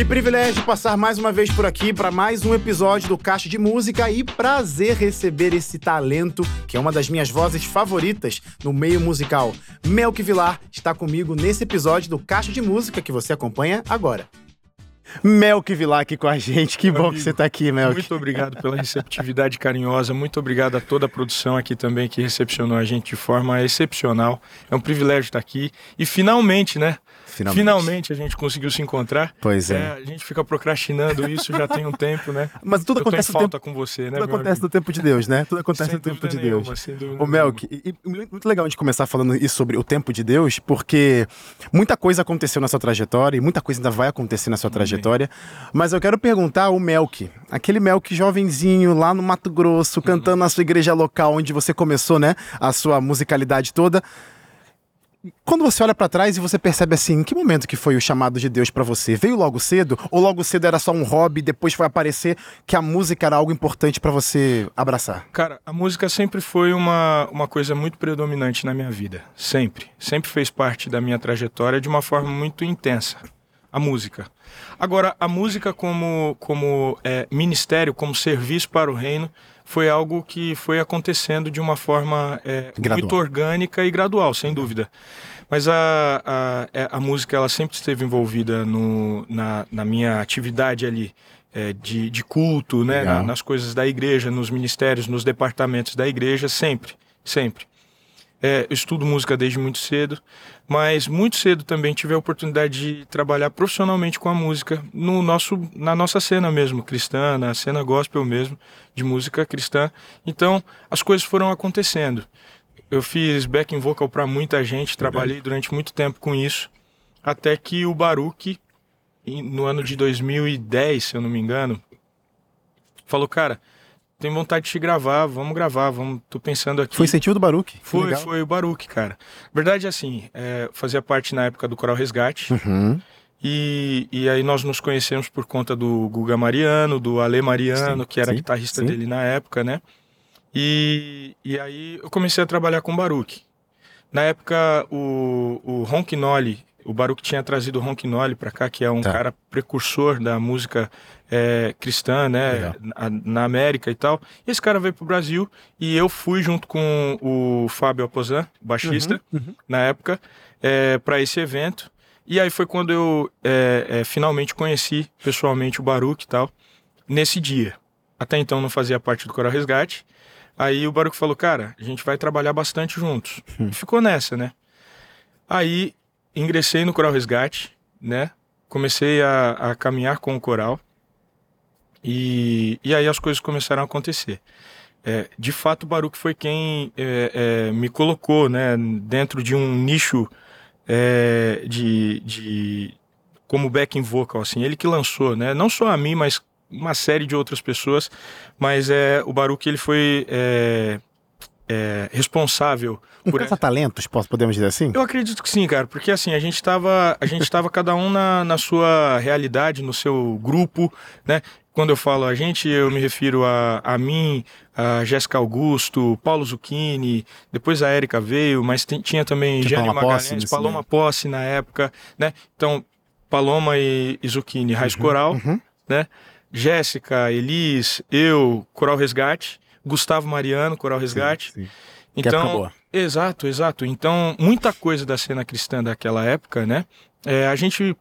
Que privilégio passar mais uma vez por aqui para mais um episódio do Caixa de Música e prazer receber esse talento, que é uma das minhas vozes favoritas no meio musical. Melk Vilar está comigo nesse episódio do Caixa de Música que você acompanha agora. Melk Vilar aqui com a gente, que bom que você está aqui, Melk. Muito obrigado pela receptividade carinhosa, muito obrigado a toda a produção aqui também que recepcionou a gente de forma excepcional. É um privilégio estar aqui e finalmente, né? Finalmente. Finalmente a gente conseguiu se encontrar. Pois é. é. A gente fica procrastinando isso já tem um tempo, né? Mas tudo Eu acontece falta tempo. com você, né? Tudo acontece amigo? no tempo de Deus, né? Tudo acontece Sem no tempo de nenhuma, Deus. Ô, Melk, e, e muito legal a gente começar falando isso sobre o tempo de Deus, porque muita coisa aconteceu na sua trajetória e muita coisa ainda vai acontecer na sua trajetória. Mas eu quero perguntar ao Melk, aquele Melk jovenzinho lá no Mato Grosso, cantando na sua igreja local, onde você começou, né? A sua musicalidade toda. Quando você olha pra trás e você percebe assim, em que momento que foi o chamado de Deus pra você? Veio logo cedo? Ou logo cedo era só um hobby, depois foi aparecer que a música era algo importante pra você abraçar? Cara, a música sempre foi uma, uma coisa muito predominante na minha vida. Sempre. Sempre fez parte da minha trajetória de uma forma muito intensa. A música. Agora, a música como, como é, ministério, como serviço para o reino, foi algo que foi acontecendo de uma forma é, muito orgânica e gradual, sem dúvida. Mas a, a, é, a música ela sempre esteve envolvida no, na, na minha atividade ali é, de, de culto, né? Na- nas coisas da igreja, nos ministérios, nos departamentos da igreja, sempre, sempre. É, estudo música desde muito cedo, mas muito cedo também tive a oportunidade de trabalhar profissionalmente com a música no nosso, na nossa cena mesmo, cristã, na cena gospel mesmo, de música cristã. Então, as coisas foram acontecendo. Eu fiz backing vocal para muita gente, trabalhei durante muito tempo com isso, até que o Baruch, no ano de 2010, se eu não me engano, falou, cara, tem vontade de te gravar, vamos gravar, vamos, tô pensando aqui. Foi incentivo do Baruch? Que Foi, foi o Baruch, cara. Verdade, assim, é, fazia parte na época do Coral Resgate. Uhum. E, e aí nós nos conhecemos por conta do Guga Mariano, do Ale Mariano, Sim, que era sim, guitarrista sim. dele na época, né? E, e aí eu comecei a trabalhar com o Baruch. Na época, o, o Ronquinoli, o Baruch tinha trazido o Ronquinoli pra cá, que é um Tá. cara precursor da música é, cristã, né? Na, na América e tal. E esse cara veio pro Brasil e eu fui junto com o Fábio Aposan, baixista, Uhum, na época, é, para esse evento. E aí foi quando eu é, é, finalmente conheci pessoalmente o Baruch e tal, nesse dia. Até então não fazia parte do Coral Resgate. Aí o Baruch falou, cara, a gente vai trabalhar bastante juntos. E ficou nessa, né? Aí ingressei no Coral Resgate, né? Comecei a, a caminhar com o coral. E, e aí as coisas começaram a acontecer. É, de fato, o Baruch foi quem é, é, me colocou né, dentro de um nicho é, de, de como backing vocal, assim, ele que lançou, né? Não só a mim, mas uma série de outras pessoas, mas é o Baruch ele foi é, é, responsável Um por posso- podemos dizer assim? eu acredito que sim, cara, porque assim, a gente tava, a gente tava cada um na, na sua realidade, no seu grupo, né? Quando eu falo a gente, eu me refiro a, a mim, a Jéssica Augusto, Paulo Zucchini, depois a Érica veio, mas tem- tinha também Tinha Jane Paloma Posse Magalhães, Paloma meio. Posse na época, né? Então, Paloma e, e Zucchini, Raiz Coral, uhum. né? Jéssica, Elis, eu, Coral Resgate, Gustavo Mariano, Coral Resgate. Sim, sim. Então, exato, exato. Então, muita coisa da cena cristã daquela época, né? é, a gente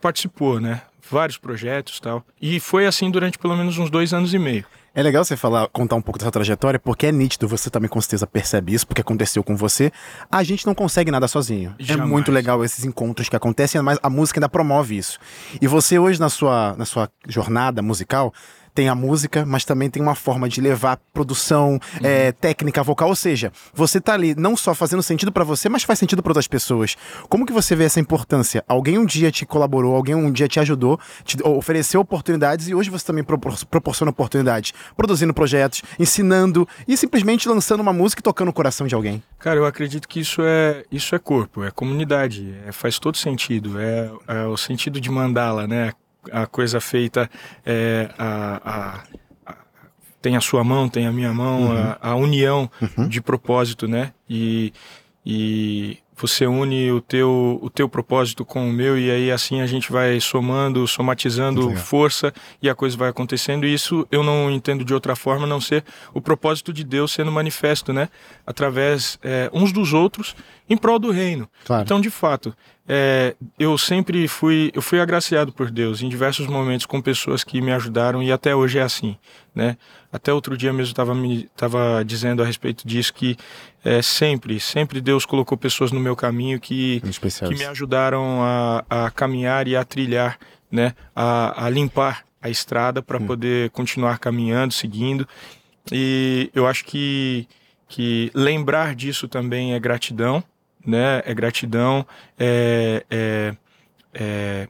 participou, né? Vários projetos e tal. E foi assim durante pelo menos uns dois anos e meio. É legal você falar, contar um pouco dessa trajetória, porque é nítido, você também com certeza percebe isso, porque aconteceu com você. A gente não consegue nada sozinho. É Jamais. muito legal esses encontros que acontecem, mas a música ainda promove isso. E você hoje, na sua, na sua jornada musical, tem a música, mas também tem uma forma de levar produção, é, técnica vocal, ou seja, você tá ali não só fazendo sentido pra você, mas faz sentido pra outras pessoas. Como que você vê essa importância? Alguém um dia te colaborou, alguém um dia te ajudou, te ofereceu oportunidades e hoje você também propor- proporciona oportunidades, produzindo projetos, ensinando e simplesmente lançando uma música e tocando o coração de alguém. Cara, eu acredito que isso é isso é corpo, é comunidade, é- faz todo sentido. É, é o sentido de mandala, né? A coisa feita é, a, a- a- tem a sua mão, tem a minha mão, a, a união de propósito, né? E, e você une o teu, o teu propósito com o meu e aí assim a gente vai somando, somatizando força e a coisa vai acontecendo. E isso eu não entendo de outra forma a não ser o propósito de Deus sendo manifesto, né? Através é, uns dos outros em prol do reino. Claro. Então, de fato, é, eu sempre fui, eu fui agraciado por Deus em diversos momentos com pessoas que me ajudaram e até hoje é assim, né? Até outro dia mesmo estava me tava dizendo a respeito disso que é, sempre, sempre Deus colocou pessoas no meu caminho que, que me ajudaram a, a caminhar e a trilhar, né? A, a limpar a estrada para hum. poder continuar caminhando, seguindo. E eu acho que que lembrar disso também é gratidão, né? É gratidão, é, é, é,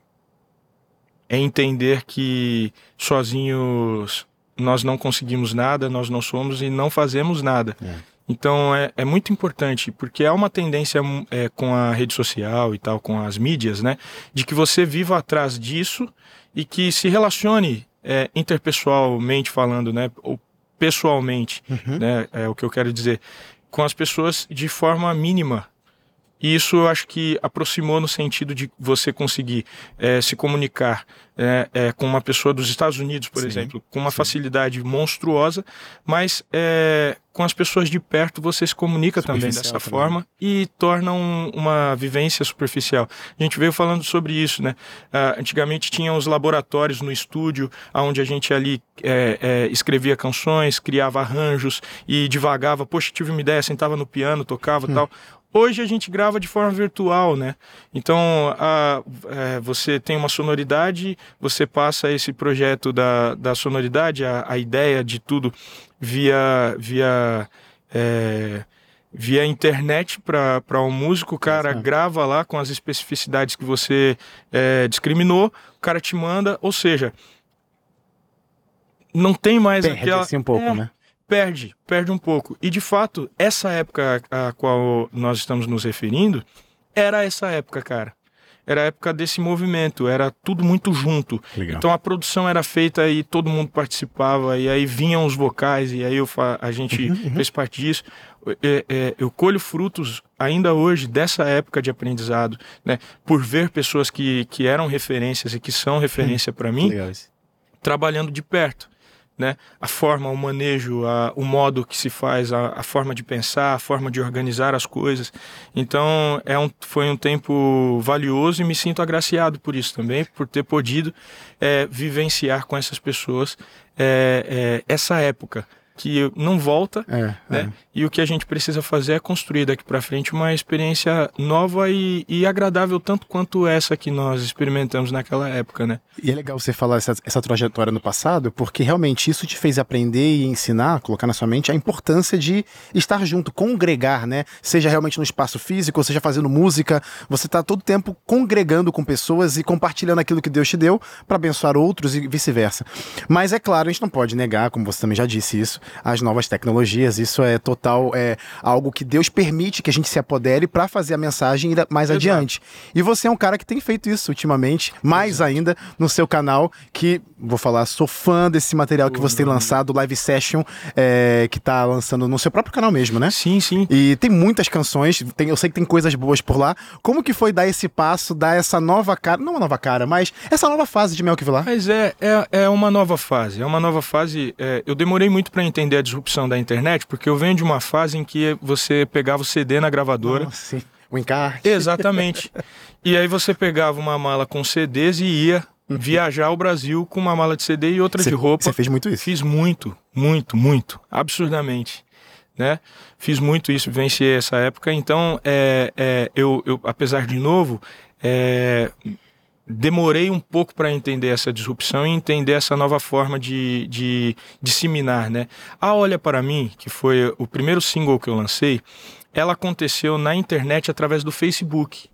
é entender que sozinhos nós não conseguimos nada, nós não somos e não fazemos nada. É. Então é, é muito importante, porque há uma tendência é, com a rede social e tal, com as mídias, né? De que você viva atrás disso e que se relacione é, interpessoalmente falando, né? Ou pessoalmente, uhum. né? É o que eu quero dizer. Com as pessoas de forma mínima, e isso eu acho que aproximou no sentido de você conseguir é, se comunicar é, é, com uma pessoa dos Estados Unidos, por sim, exemplo, com uma sim. facilidade monstruosa, mas com as pessoas de perto você se comunica também dessa também. forma e torna um, uma vivência superficial. A gente veio falando sobre isso, né? Uh, antigamente tinha os laboratórios no estúdio, onde a gente ali escrevia canções, criava arranjos e divagava. Poxa, tive uma ideia, sentava no piano, tocava hum. tal. Hoje a gente grava de forma virtual, né? Então a, é, você tem uma sonoridade, você passa esse projeto da, da sonoridade, a, a ideia de tudo via via é, via internet para um músico, o cara grava lá com as especificidades que você é, discriminou, o cara te manda, ou seja, não tem mais Perde aquela... um pouco, é, né? Perde, perde um pouco. E de fato, essa época a qual nós estamos nos referindo era essa época, cara. Era a época desse movimento, era tudo muito junto. Legal. Então a produção era feita e todo mundo participava, e aí vinham os vocais, e aí eu a gente uhum, uhum. fez parte disso. É, é, eu colho frutos ainda hoje dessa época de aprendizado, né? Por ver pessoas que, que eram referências e que são referência para mim, trabalhando de perto né? A forma, o manejo, a, o modo que se faz, a, a, forma de pensar, a forma de organizar as coisas. Então, é um, foi um tempo valioso e me sinto agraciado por isso também, por ter podido é, vivenciar com essas pessoas é, essa época que não volta, é, né? É. E o que a gente precisa fazer é construir daqui para frente uma experiência nova e, e, agradável tanto quanto essa que nós experimentamos naquela época, né? E é legal você falar essa, essa trajetória no passado, porque realmente isso te fez aprender e ensinar, colocar na sua mente a importância de estar junto, congregar, né? Seja realmente no espaço físico, seja fazendo música, você está todo tempo congregando com pessoas e compartilhando aquilo que Deus te deu para abençoar outros e vice-versa. Mas é claro, a gente não pode negar, como você também já disse isso, as novas tecnologias. Isso é total é algo que Deus permite que a gente se apodere para fazer a mensagem ir mais Exato. adiante. E você é um cara que tem feito isso ultimamente, mais Exato. ainda no seu canal, que vou falar, sou fã desse material que você tem lançado, live session, é, que tá lançando no seu próprio canal mesmo, né? Sim, sim. E tem muitas canções, tem, eu sei que tem coisas boas por lá. Como que foi dar esse passo, dar essa nova cara, não uma nova cara, mas essa nova fase de Melk Vilar? Mas é, é, é uma nova fase, é uma nova fase. É, eu demorei muito para entender a disrupção da internet, porque eu venho de uma fase em que você pegava o CD na gravadora. Nossa. O encarte. Exatamente. e aí você pegava uma mala com CDs e ia viajar ao Brasil com uma mala de CD e outra cê, de roupa. Você fez muito isso? Fiz muito, muito, muito, absurdamente. Né? Fiz muito isso, venci essa época. Então, é, é, eu, eu, apesar de novo, é, demorei um pouco para entender essa disrupção e entender essa nova forma de, de disseminar. Né? A Olha Para Mim, que foi o primeiro single que eu lancei, ela aconteceu na internet através do Facebook.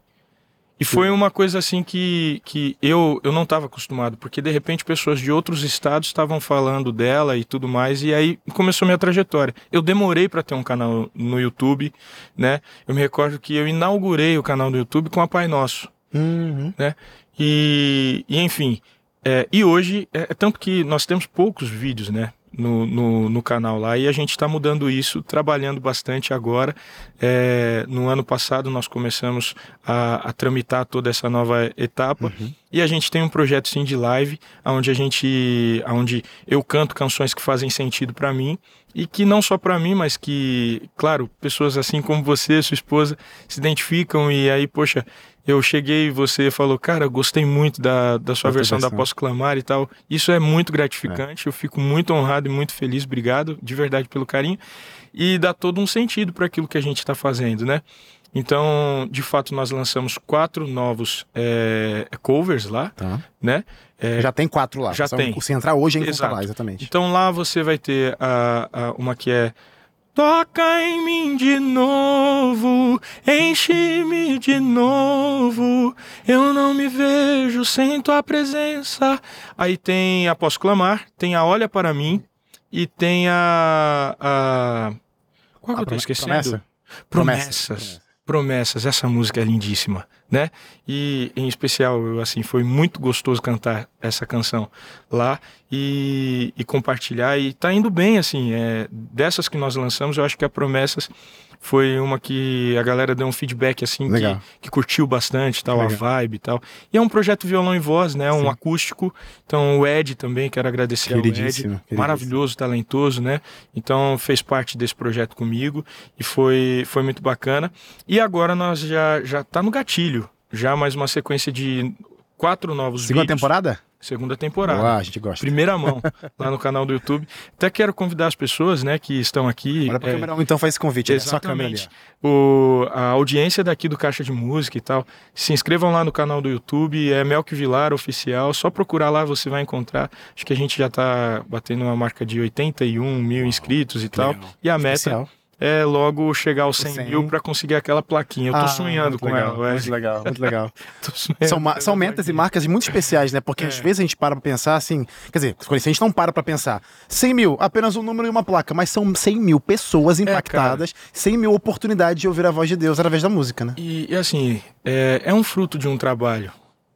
E foi uma coisa assim que, que eu, eu não estava acostumado, porque de repente pessoas de outros estados estavam falando dela e tudo mais, e aí começou minha trajetória. Eu demorei para ter um canal no YouTube, né? Eu me recordo que eu inaugurei o canal no YouTube com a Pai Nosso, uhum. né? E, e enfim, é, e hoje, é, é tanto que nós temos poucos vídeos, né? no, no, no, canal lá e a gente está mudando isso, trabalhando bastante agora. É, no ano passado nós começamos a, a, tramitar toda essa nova etapa uhum. e a gente tem um projeto sim de live, onde a gente, onde eu canto canções que fazem sentido para mim e que não só para mim, mas que, claro, pessoas assim como você, sua esposa, se identificam e aí, poxa, eu cheguei e você falou, cara, gostei muito da, da sua versão da Posso Clamar e tal. Isso é muito gratificante, é. eu fico muito honrado e muito feliz, obrigado de verdade pelo carinho. E dá todo um sentido para aquilo que a gente está fazendo, né? Então, de fato, nós lançamos quatro novos é, covers lá, tá. né? É, já tem quatro lá. Já São, tem. Se entrar hoje é encontrar lá, exatamente. Então lá você vai ter a, a, uma que é Toca em mim de novo, enche-me de novo. Eu não me vejo sem tua presença. Aí tem a Posso Clamar, tem a Olha para mim e tem a. a... Qual que eu tô esquecendo? Promessa? Promessas. Promessas promessas. Essa música é lindíssima, né? E em especial, eu, assim, foi muito gostoso cantar essa canção lá e, e compartilhar. E tá indo bem, assim. É, dessas que nós lançamos, eu acho que a promessas foi uma que a galera deu um feedback assim que, que, curtiu bastante, tal, Legal. a vibe e tal. E é um projeto violão e voz, né? Um Sim. acústico. Então o Ed também, quero agradecer ao Ed, maravilhoso, talentoso, né? Então fez parte desse projeto comigo e foi foi muito bacana. E agora nós já já tá no gatilho, já mais uma sequência de quatro novos Segunda vídeos. temporada? Segunda temporada. Uau, a gente gosta. Primeira mão, lá no canal do YouTube. Até quero convidar as pessoas, né, que estão aqui. Olha pra é, câmera, então faz esse convite, né? Câmera ali. O, a audiência daqui do Caixa de Música e tal, se inscrevam lá no canal do YouTube, é Melk Vilar Oficial, só procurar lá você vai encontrar. Acho que a gente já tá batendo uma marca de 81 mil inscritos e tal. Legal. E a meta Especial é logo chegar aos 100, 100. mil para conseguir aquela plaquinha. Eu tô ah, sonhando com legal, ela. Muito legal, muito legal. são, são metas e marcas muito especiais, né? Porque é. às vezes a gente para pra pensar assim. Quer dizer, a gente não para pra pensar. 100 mil, apenas um número e uma placa, mas são 100 mil pessoas é, impactadas, é, 100 mil oportunidades de ouvir a voz de Deus através da música, né? E, e assim, é, é um fruto de um trabalho.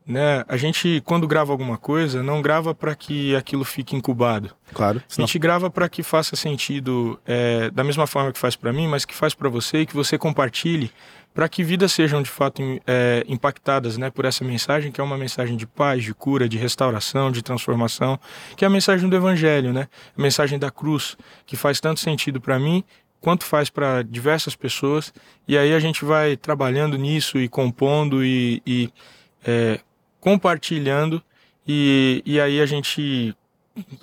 Né? A gente, quando grava alguma coisa, não grava para que aquilo fique incubado. Claro. Senão... A gente grava para que faça sentido é, da mesma forma que faz para mim, mas que faz para você e que você compartilhe para que vidas sejam de fato é, impactadas né, por essa mensagem, que é uma mensagem de paz, de cura, de restauração, de transformação, que é a mensagem do Evangelho, né? a mensagem da cruz, que faz tanto sentido para mim quanto faz para diversas pessoas. E aí a gente vai trabalhando nisso e compondo e, e é, compartilhando e, e aí a gente,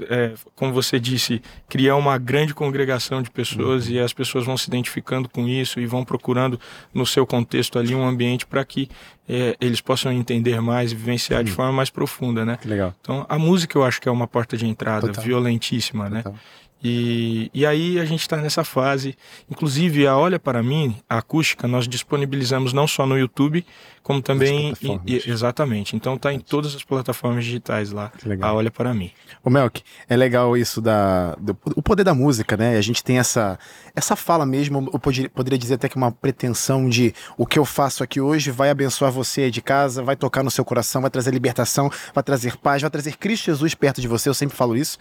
é, como você disse, criar uma grande congregação de pessoas uhum. e as pessoas vão se identificando com isso e vão procurando no seu contexto ali um ambiente para que é, eles possam entender mais e vivenciar uhum. de forma mais profunda, né? Legal. Então a música eu acho que é uma porta de entrada Total. violentíssima, né? Total. né? E, e aí a gente está nessa fase. Inclusive, a Olha para mim, a acústica, nós disponibilizamos não só no YouTube, como também. Em, exatamente. Então está em todas as plataformas digitais lá. A Olha para mim. O Melk, é legal isso da. Do, o poder da música, né? A gente tem essa, essa fala mesmo, eu poderia, poderia dizer até que uma pretensão de o que eu faço aqui hoje vai abençoar você de casa, vai tocar no seu coração, vai trazer libertação, vai trazer paz, vai trazer Cristo Jesus perto de você. Eu sempre falo isso.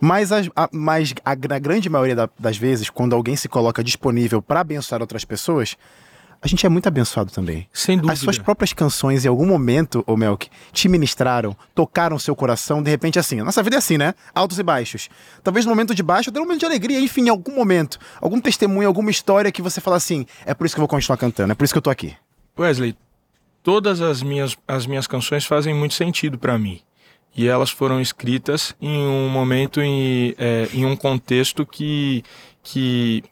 Mas, a, a, mas a, a grande maioria da, das vezes, quando alguém se coloca disponível para abençoar outras pessoas, a gente é muito abençoado também. Sem dúvida. As suas próprias canções, em algum momento, ô Melk, te ministraram, tocaram seu coração, de repente assim. Nossa vida é assim, né? Altos e baixos. Talvez no momento de baixo, até no momento de alegria, enfim, em algum momento. Algum testemunho, alguma história que você fala assim: é por isso que eu vou continuar cantando, é por isso que eu tô aqui. Wesley, todas as minhas, as minhas canções fazem muito sentido para mim e elas foram escritas em um momento, em, é, em um contexto que, que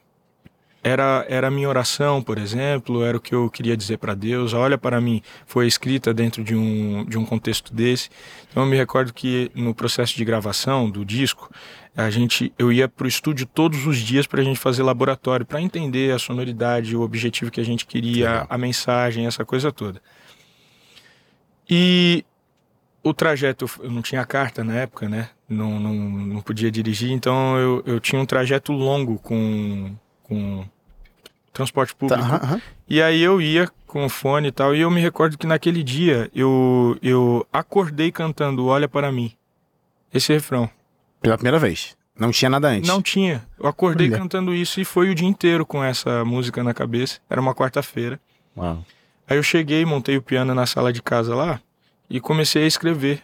era, era a minha oração, por exemplo, era o que eu queria dizer para Deus. Olha para mim, foi escrita dentro de um, de um contexto desse. Então eu me recordo que no processo de gravação do disco, a gente, eu ia para o estúdio todos os dias para a gente fazer laboratório, para entender a sonoridade, o objetivo que a gente queria, a mensagem, essa coisa toda. E o trajeto, eu não tinha carta na época, né? Não, não, não podia dirigir, então eu, eu tinha um trajeto longo com, com transporte tá, público. Tá, uh -huh. E aí eu ia com o fone e tal, e eu me recordo que naquele dia eu, eu acordei cantando Olha para mim. Esse refrão. Pela primeira vez. Não tinha nada antes? Não tinha. Eu acordei Olha. cantando isso e foi o dia inteiro com essa música na cabeça. Era uma quarta-feira. Aí eu cheguei, montei o piano na sala de casa lá e comecei a escrever,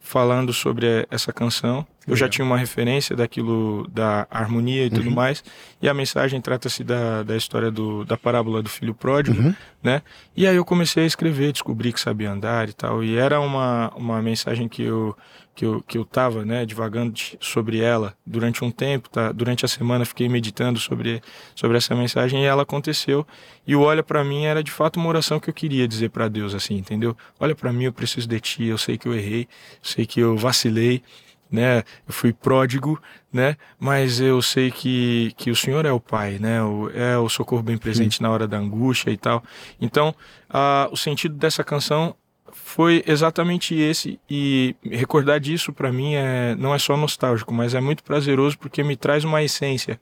falando sobre eh, essa canção. Eu já tinha uma referência daquilo, da harmonia e tudo Uhum. mais. E a mensagem trata-se da, da história do, da parábola do filho pródigo, Uhum. né? E aí eu comecei a escrever, descobri que sabia andar e tal. E era uma, uma mensagem que eu, que eu, que eu tava, né, divagando sobre ela durante um tempo, tá? Durante a semana fiquei meditando sobre, sobre essa mensagem e ela aconteceu. E o olha pra mim era de fato uma oração que eu queria dizer pra Deus, assim, entendeu? Olha pra mim, eu preciso de ti, eu sei que eu errei, sei que eu vacilei, né? Eu fui pródigo, né? Mas eu sei que, que o Senhor é o Pai, né? O, é o socorro bem presente na hora da angústia e tal. Então, ah, o sentido dessa canção foi exatamente esse e recordar disso pra mim é não é só nostálgico, mas é muito prazeroso porque me traz uma essência,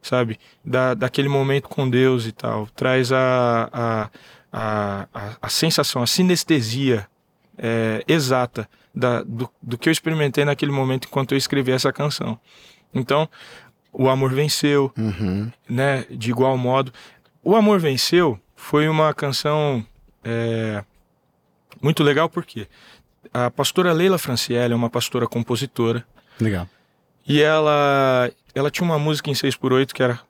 sabe, da, daquele momento com Deus e tal, traz a a, a, a, a sensação, a sinestesia é, exata da, do, do que eu experimentei naquele momento enquanto eu escrevi essa canção. Então, o amor venceu, Uhum. né? De igual modo. O Amor Venceu foi uma canção é, muito legal porque a pastora Leila Franciele é uma pastora compositora Legal. e ela ela tinha uma música em 6 por 8 que era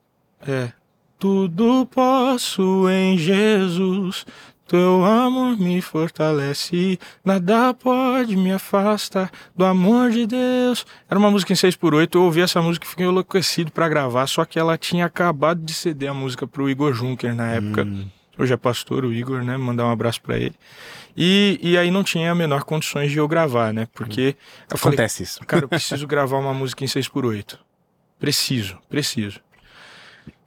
é, Tudo posso em Jesus, teu amor me fortalece, nada pode me afastar do amor de Deus. Era uma música em 6 por 8 eu ouvi essa música e fiquei enlouquecido pra gravar, só que ela tinha acabado de ceder a música pro Igor Juncker na época. Hum. Hoje é pastor, o Igor, né? Mandar um abraço pra ele. E, e aí não tinha a menor condições de eu gravar, né? Porque eu falei, Acontece isso. Cara, eu preciso gravar uma música em 6x8. Preciso, preciso.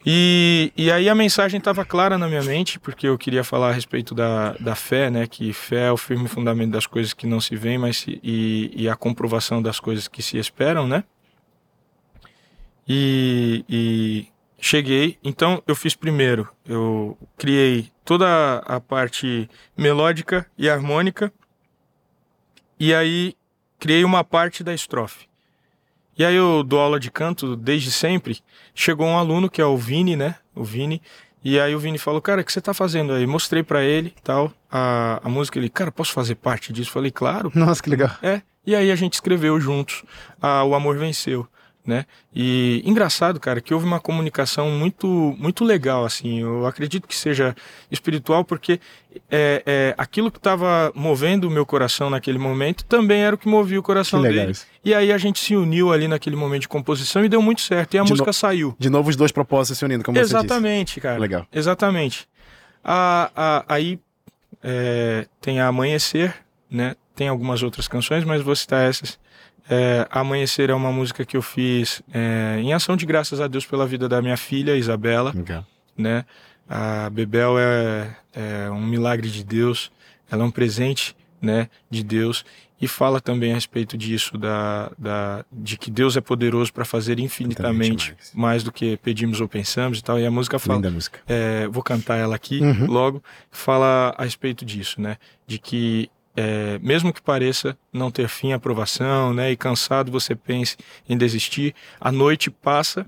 E, e aí a mensagem estava clara na minha mente, porque eu queria falar a respeito da, da fé, né? Que fé é o firme fundamento das coisas que não se veem, mas se- e, e a comprovação das coisas que se esperam, né? E, e cheguei, então eu fiz primeiro, eu criei toda a parte melódica e harmônica, e aí criei uma parte da estrofe. E aí eu dou aula de canto desde sempre. Chegou um aluno que é o Vini, né? O Vini. E aí o Vini falou, cara, o que você tá fazendo aí? Mostrei pra ele tal, a, a música. Ele, cara, posso fazer parte disso? Falei, claro. Nossa, que legal. É. E aí a gente escreveu juntos a O Amor Venceu, né? E engraçado, cara, que houve uma comunicação muito muito legal, assim. Eu acredito que seja espiritual porque é, é, aquilo que estava movendo o meu coração naquele momento também era o que movia o Que coração legal dele. isso. E aí a gente se uniu ali naquele momento de composição e deu muito certo. E a De música no- saiu. De novo, os dois propósitos se unindo, como você Exatamente, cara. disse. Legal. Exatamente. A, a- aí é, tem a Amanhecer, né? Tem algumas outras canções, mas vou citar essas. É, Amanhecer é uma música que eu fiz é, em ação de graças a Deus pela vida da minha filha, Isabela, Legal. né? A Bebel é, é um milagre de Deus, ela é um presente, né, de Deus e fala também a respeito disso da, da de que Deus é poderoso para fazer infinitamente mais. mais do que pedimos ou pensamos e tal. E a música fala, Linda música. é, vou cantar ela aqui Uhum. logo, fala a respeito disso, né? De que é, mesmo que pareça não ter fim a aprovação, né? E cansado você pense em desistir, a noite passa,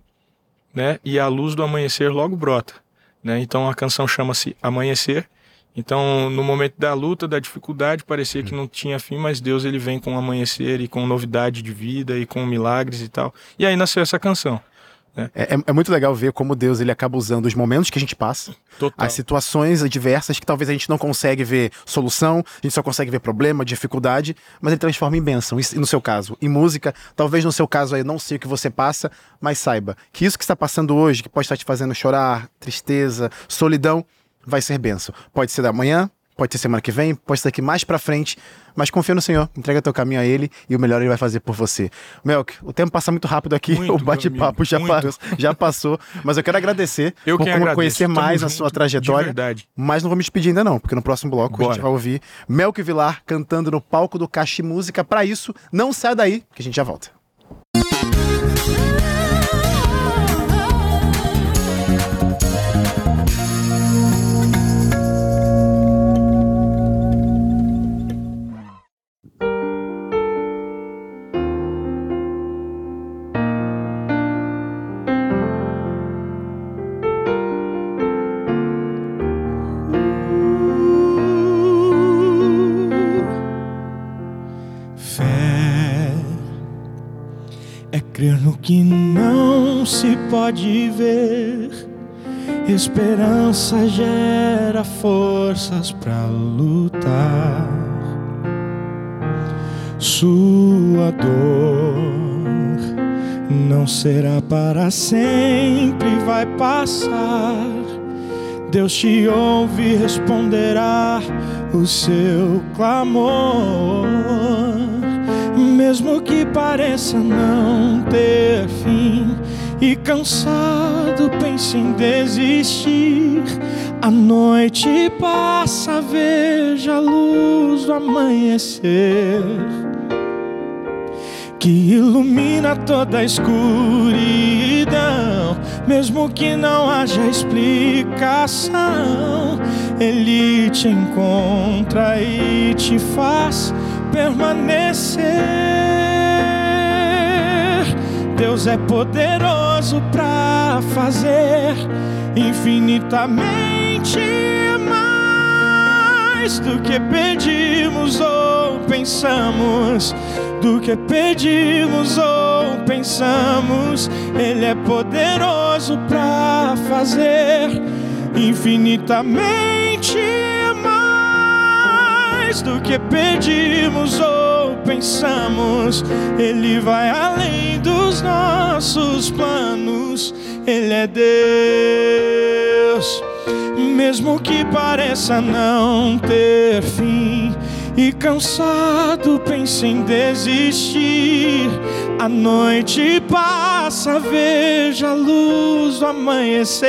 né? E a luz do amanhecer logo brota, né? Então a canção chama-se Amanhecer. Então, no momento da luta, da dificuldade, parecia que não tinha fim, mas Deus ele vem com amanhecer e com novidade de vida e com milagres e tal. E aí nasceu essa canção. É, é- é muito legal ver como Deus ele acaba usando os momentos que a gente passa, Total. as situações adversas que talvez a gente não consegue ver solução, a gente só consegue ver problema, dificuldade, mas ele transforma em bênção. E no seu caso, em música, talvez no seu caso aí eu não sei o que você passa, mas saiba que isso que está passando hoje, que pode estar te fazendo chorar, tristeza, solidão, vai ser bênção. Pode ser da manhã, pode ser semana que vem, pode ser daqui mais pra frente, mas confia no Senhor, entrega teu caminho a Ele e o melhor Ele vai fazer por você. Melk, o tempo passa muito rápido aqui, Muito, o bate-papo já, parou, já passou, mas eu quero agradecer Eu por agradeço. conhecer mais a sua trajetória. Mas não vou me despedir ainda não, porque no próximo bloco a gente Bora. vai ouvir Melk Vilar cantando no palco do Caixa Música. Pra isso, não sai daí, que a gente já volta. é se pode ver. Esperança gera forças para lutar. Sua dor não será para sempre, vai passar. Deus te ouve e responderá o seu clamor. Mesmo que pareça não ter fim e cansado pense em desistir. A noite passa, veja a luz do amanhecer que ilumina toda a escuridão, mesmo que não haja explicação. Ele te encontra e te faz permanecer. Deus é poderoso para fazer infinitamente mais do que pedimos ou pensamos do que pedimos ou pensamos. Ele é poderoso para fazer infinitamente mais do que pedimos ou pensamos. Ele vai além dos nossos planos. Ele é Deus, mesmo que pareça não ter fim e cansado pense em desistir. A noite passa, veja a luz do amanhecer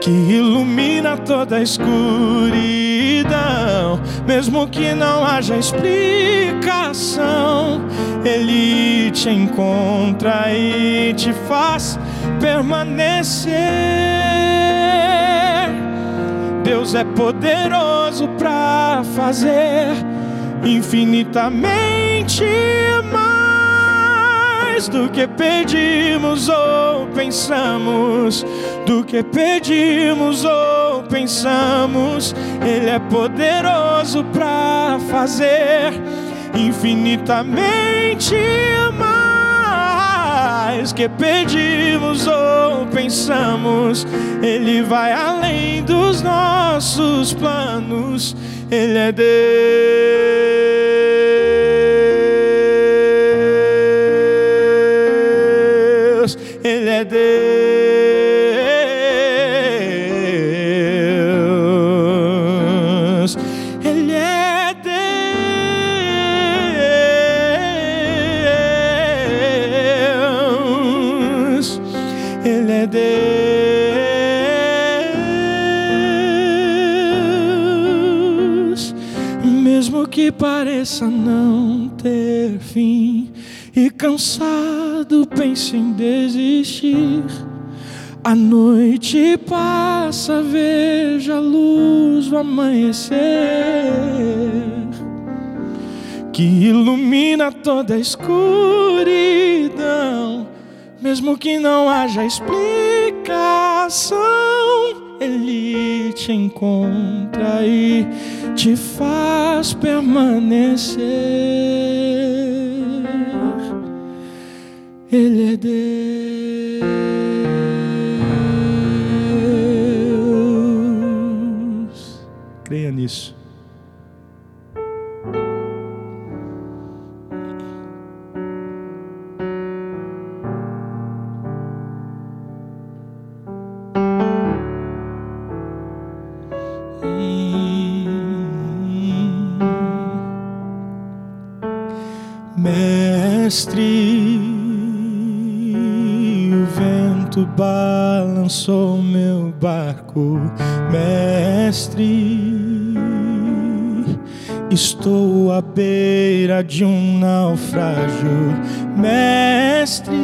que ilumina toda a escuridão, mesmo que não haja explicação. Ele te encontra e te faz permanecer. Deus é poderoso para fazer infinitamente mais do que pedimos ou pensamos, do que pedimos ou pensamos. Ele é poderoso para fazer infinitamente mais que pedimos ou pensamos. Ele vai além dos nossos planos. Ele é Deus. Pareça não ter fim e cansado pense em desistir. A noite passa, veja a luz do amanhecer que ilumina toda a escuridão, mesmo que não haja explicação. Ele te encontra e te faz permanecer. Ele é Deus. Creia nisso. Mestre, o vento balançou meu barco. Mestre, estou à beira de um naufrágio. Mestre,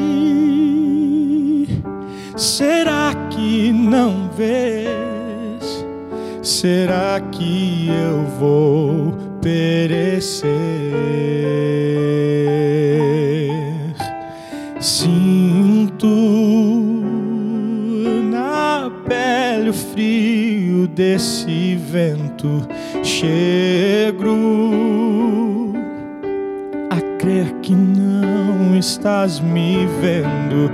será que não vês? Será que eu vou perecer? Sinto na pele o frio desse vento. Chego a crer que não estás me vendo.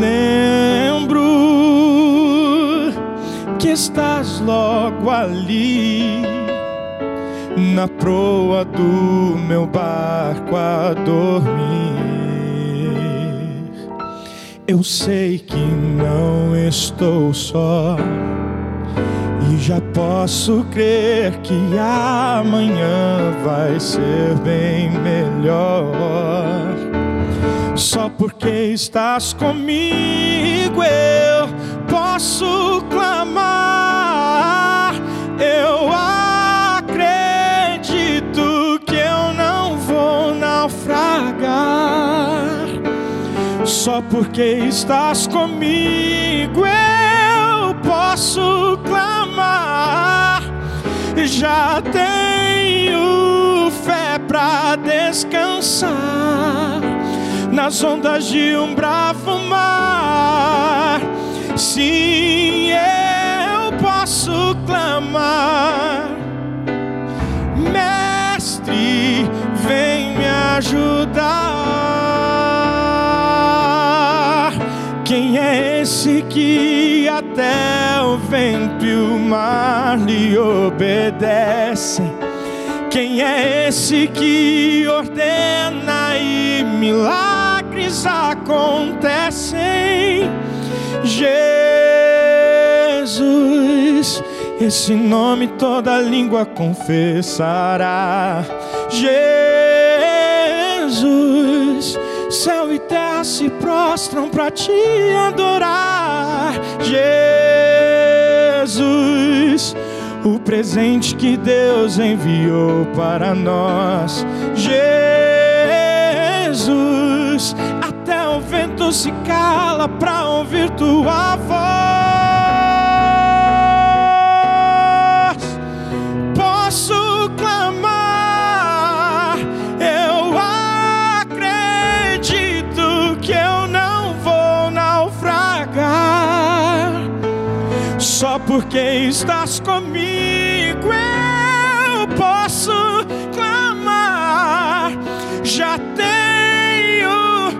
Lembro que estás logo ali, na proa do meu barco a dormir. Eu sei que não estou só. E já posso crer que amanhã vai ser bem melhor. Só porque estás comigo eu posso clamar. Eu Só porque estás comigo eu posso clamar. Já tenho fé para descansar nas ondas de um bravo mar. Sim, eu posso clamar. Mestre, vem me ajudar. Esse que até o vento e o mar lhe obedecem? Quem é esse que ordena e milagres acontecem? Jesus, esse nome toda língua confessará. Jesus, e terra se prostram para te adorar. Jesus, o presente que Deus enviou para nós. Jesus, até o vento se cala para ouvir tua voz. Estás comigo eu posso clamar. Já tenho,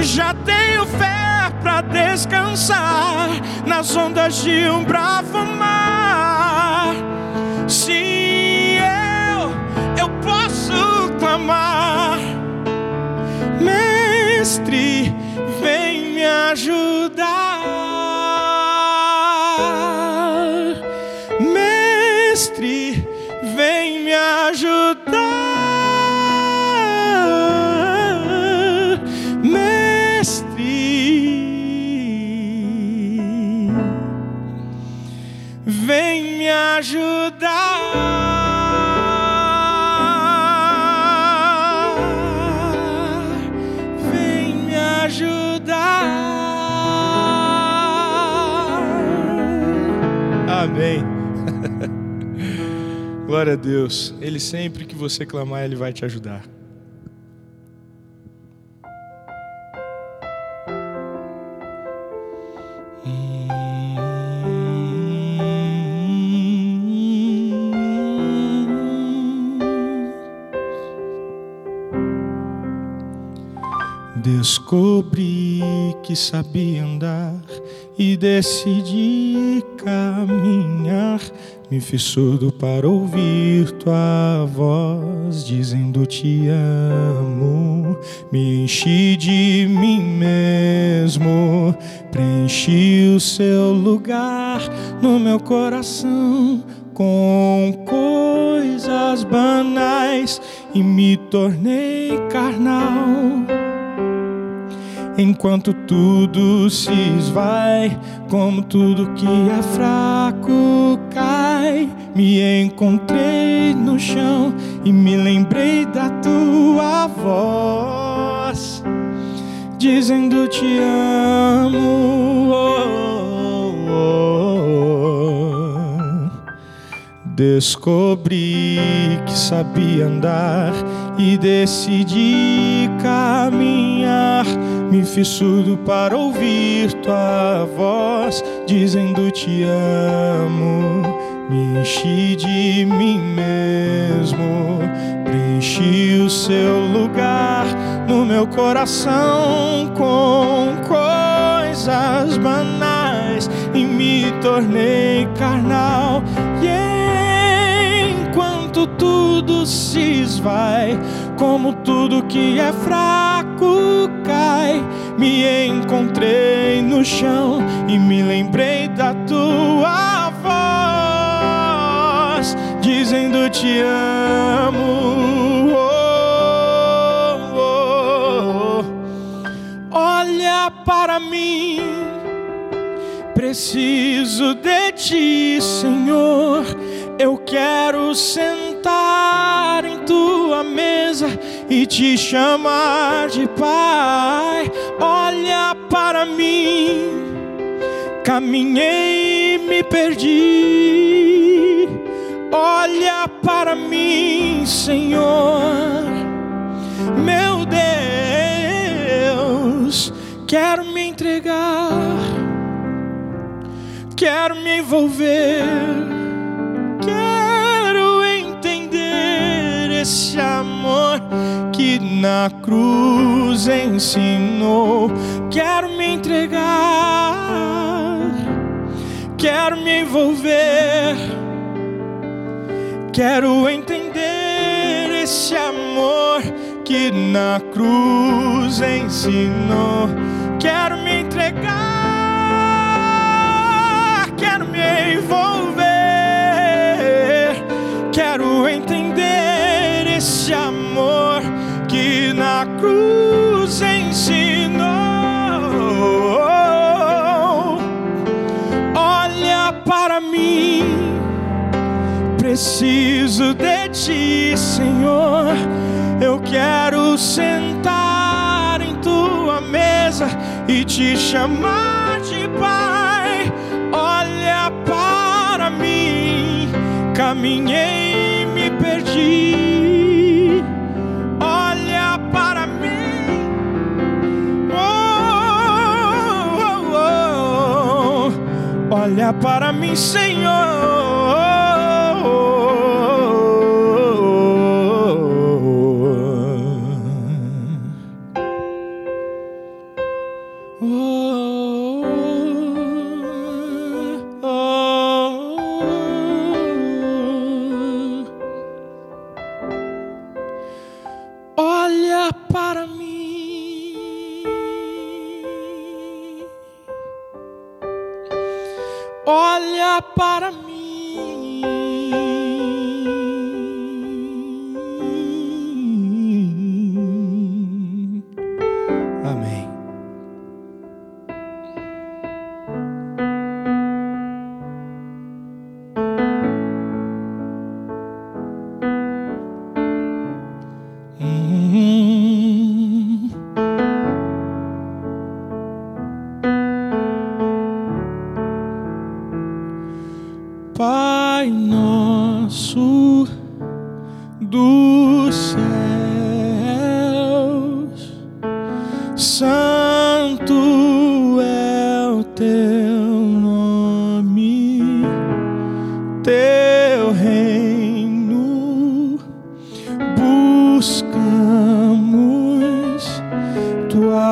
já tenho fé para descansar nas ondas de um bravo mar. Sim, eu, eu posso clamar. Mestre, vem me ajudar. Mestre, vem me ajudar. Vem me ajudar. Amém. Glória a Deus. Ele sempre que você clamar, ele vai te ajudar. Descobri que sabia andar e decidi. Me fiz surdo para ouvir tua voz dizendo te amo. Me enchi de mim mesmo, preenchi o seu lugar no meu coração com coisas banais e me tornei carnal. Enquanto tudo se esvai, como tudo que é fraco cai, me encontrei no chão e me lembrei da tua voz, dizendo te amo. Oh, oh, oh. Descobri que sabia andar e decidi caminhar. Me fiz surdo para ouvir tua voz, dizendo te amo. Me enchi de mim mesmo, preenchi o seu lugar meu coração com coisas banais e me tornei carnal. E enquanto tudo se esvai, como tudo que é fraco cai, me encontrei no chão e me lembrei da tua voz, dizendo te amo. Oh, oh, oh. Olha para mim, preciso de ti, Senhor. Eu quero sentar em tua mesa e te chamar de Pai. Olha para mim, caminhei e me perdi. Olha para mim, Senhor, meu Deus, quero me entregar, quero me envolver, esse amor que na cruz ensinou. Quero me entregar, quero me envolver, quero entender esse amor que na cruz ensinou. Quero me entregar, quero me envolver, quero esse amor que na cruz ensinou. Olha para mim, preciso de ti, Senhor. Eu quero sentar em tua mesa e te chamar de Pai. Olha para mim, caminhei e me perdi. Olha para mim, Senhor.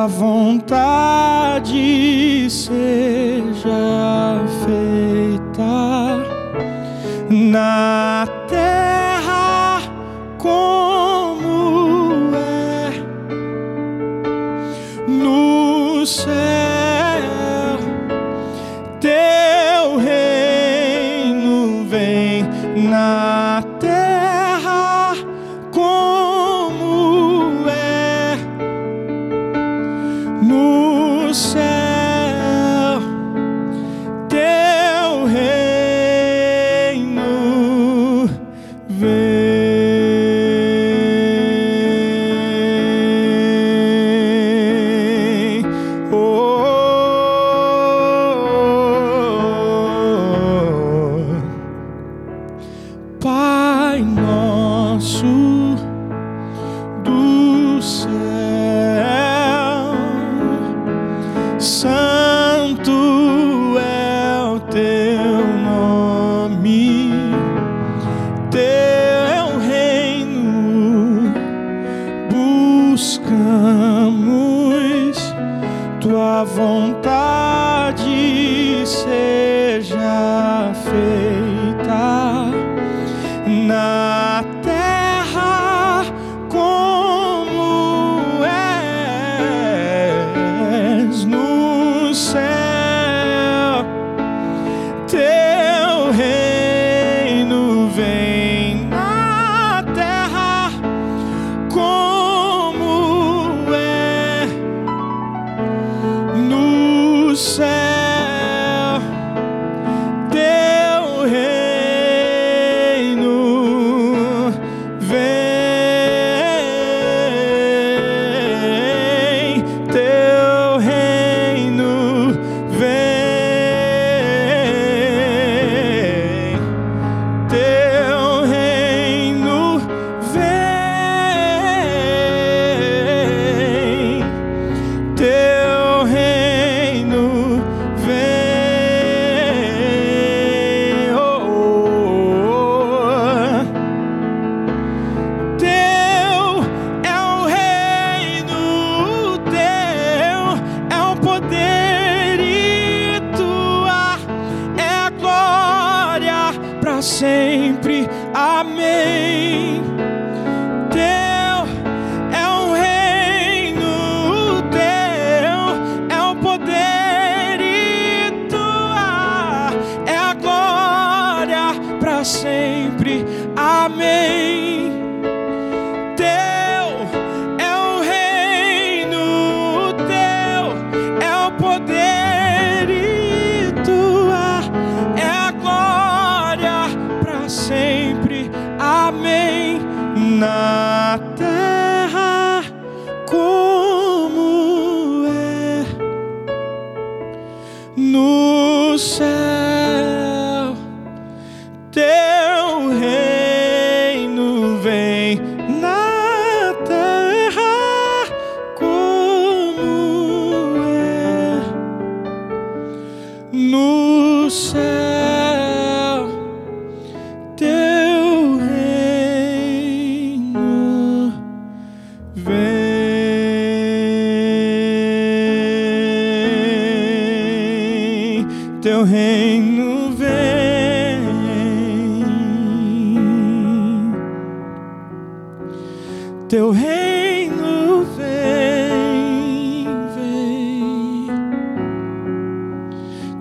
Vontade seja feita na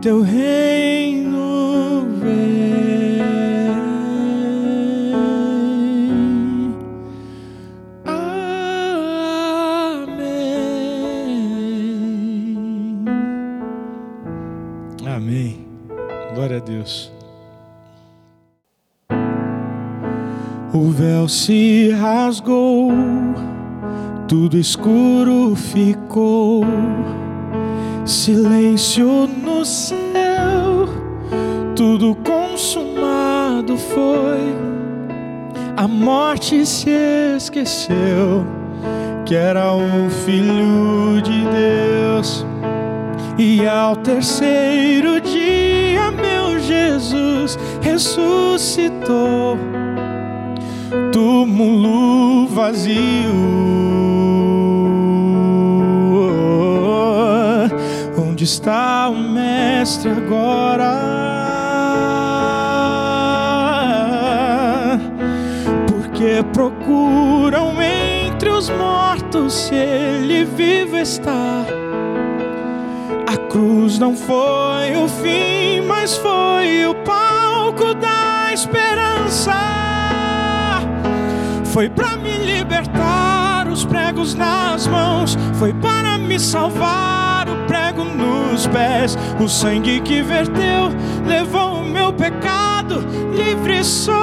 teu reino vem Amém. Amém. Glória a Deus. O véu se rasgou, tudo escuro ficou, silêncio no céu, tudo consumado foi. A morte se esqueceu que era o Filho de Deus. E ao terceiro dia, meu Jesus ressuscitou, túmulo vazio. Está o Mestre agora? Porque procuram entre os mortos se ele vivo está. A cruz não foi o fim, mas foi o palco da esperança. Foi para me libertar, os pregos nas mãos, foi para me salvar, o prego nos pés. O sangue que verteu levou o meu pecado, livre sou.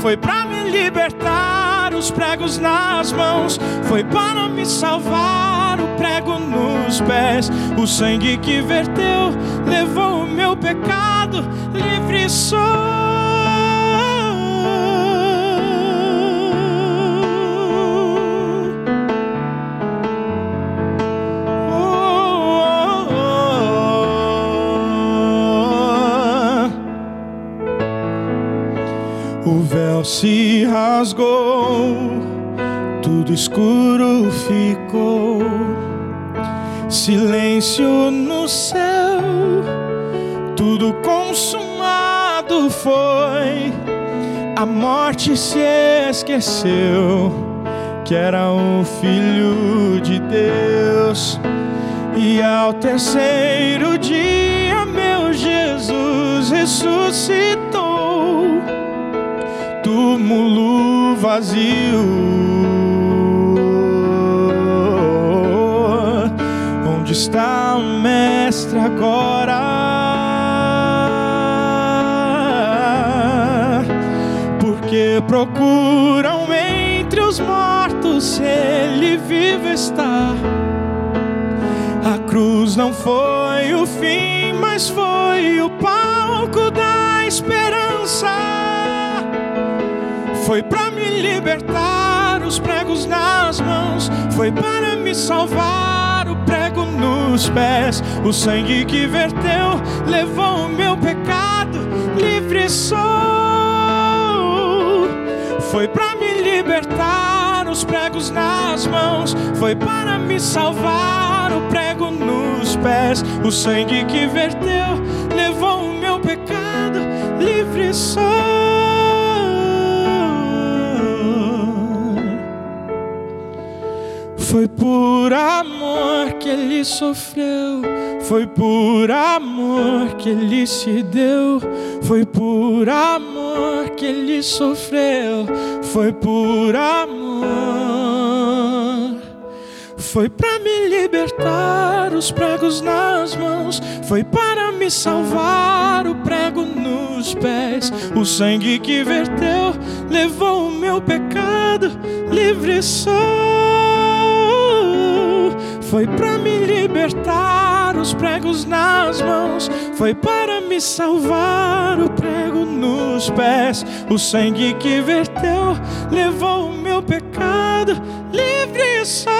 Foi para me libertar, os pregos nas mãos, foi para me salvar, o prego nos pés. O sangue que verteu levou o meu pecado, livre sou. Se rasgou, tudo escuro ficou, silêncio no céu, tudo consumado foi. A morte se esqueceu que era o Filho de Deus, e ao terceiro dia, meu Jesus ressuscitou túmulo vazio. Onde está o Mestre agora? Porque procuram entre os mortos se ele vivo está. A cruz não foi o fim, mas foi o palco da esperança foi para me libertar, os pregos nas mãos, foi para me salvar, o prego nos pés. O sangue que verteu levou o meu pecado, livre sou. Foi para me libertar, os pregos nas mãos, foi para me salvar, o prego nos pés. O sangue que verteu levou o meu pecado, livre sou. Foi por amor que ele sofreu, foi por amor que ele se deu, foi por amor que ele sofreu, foi por amor. Foi para me libertar, os pregos nas mãos, foi para me salvar, o prego nos pés. O sangue que verteu levou o meu pecado, livre sou foi para me libertar, os pregos nas mãos, foi para me salvar, o prego nos pés, o sangue que verteu levou o meu pecado, livre sou.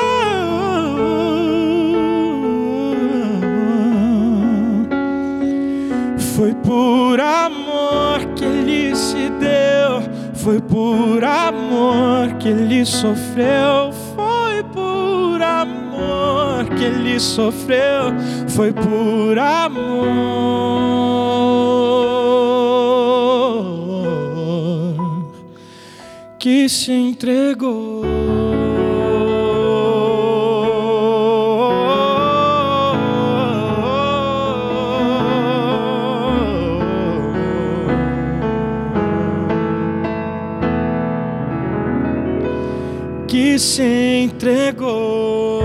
Foi por amor que ele se deu, foi por amor que ele sofreu, amor que ele sofreu foi por amor que se entregou. que se entregou.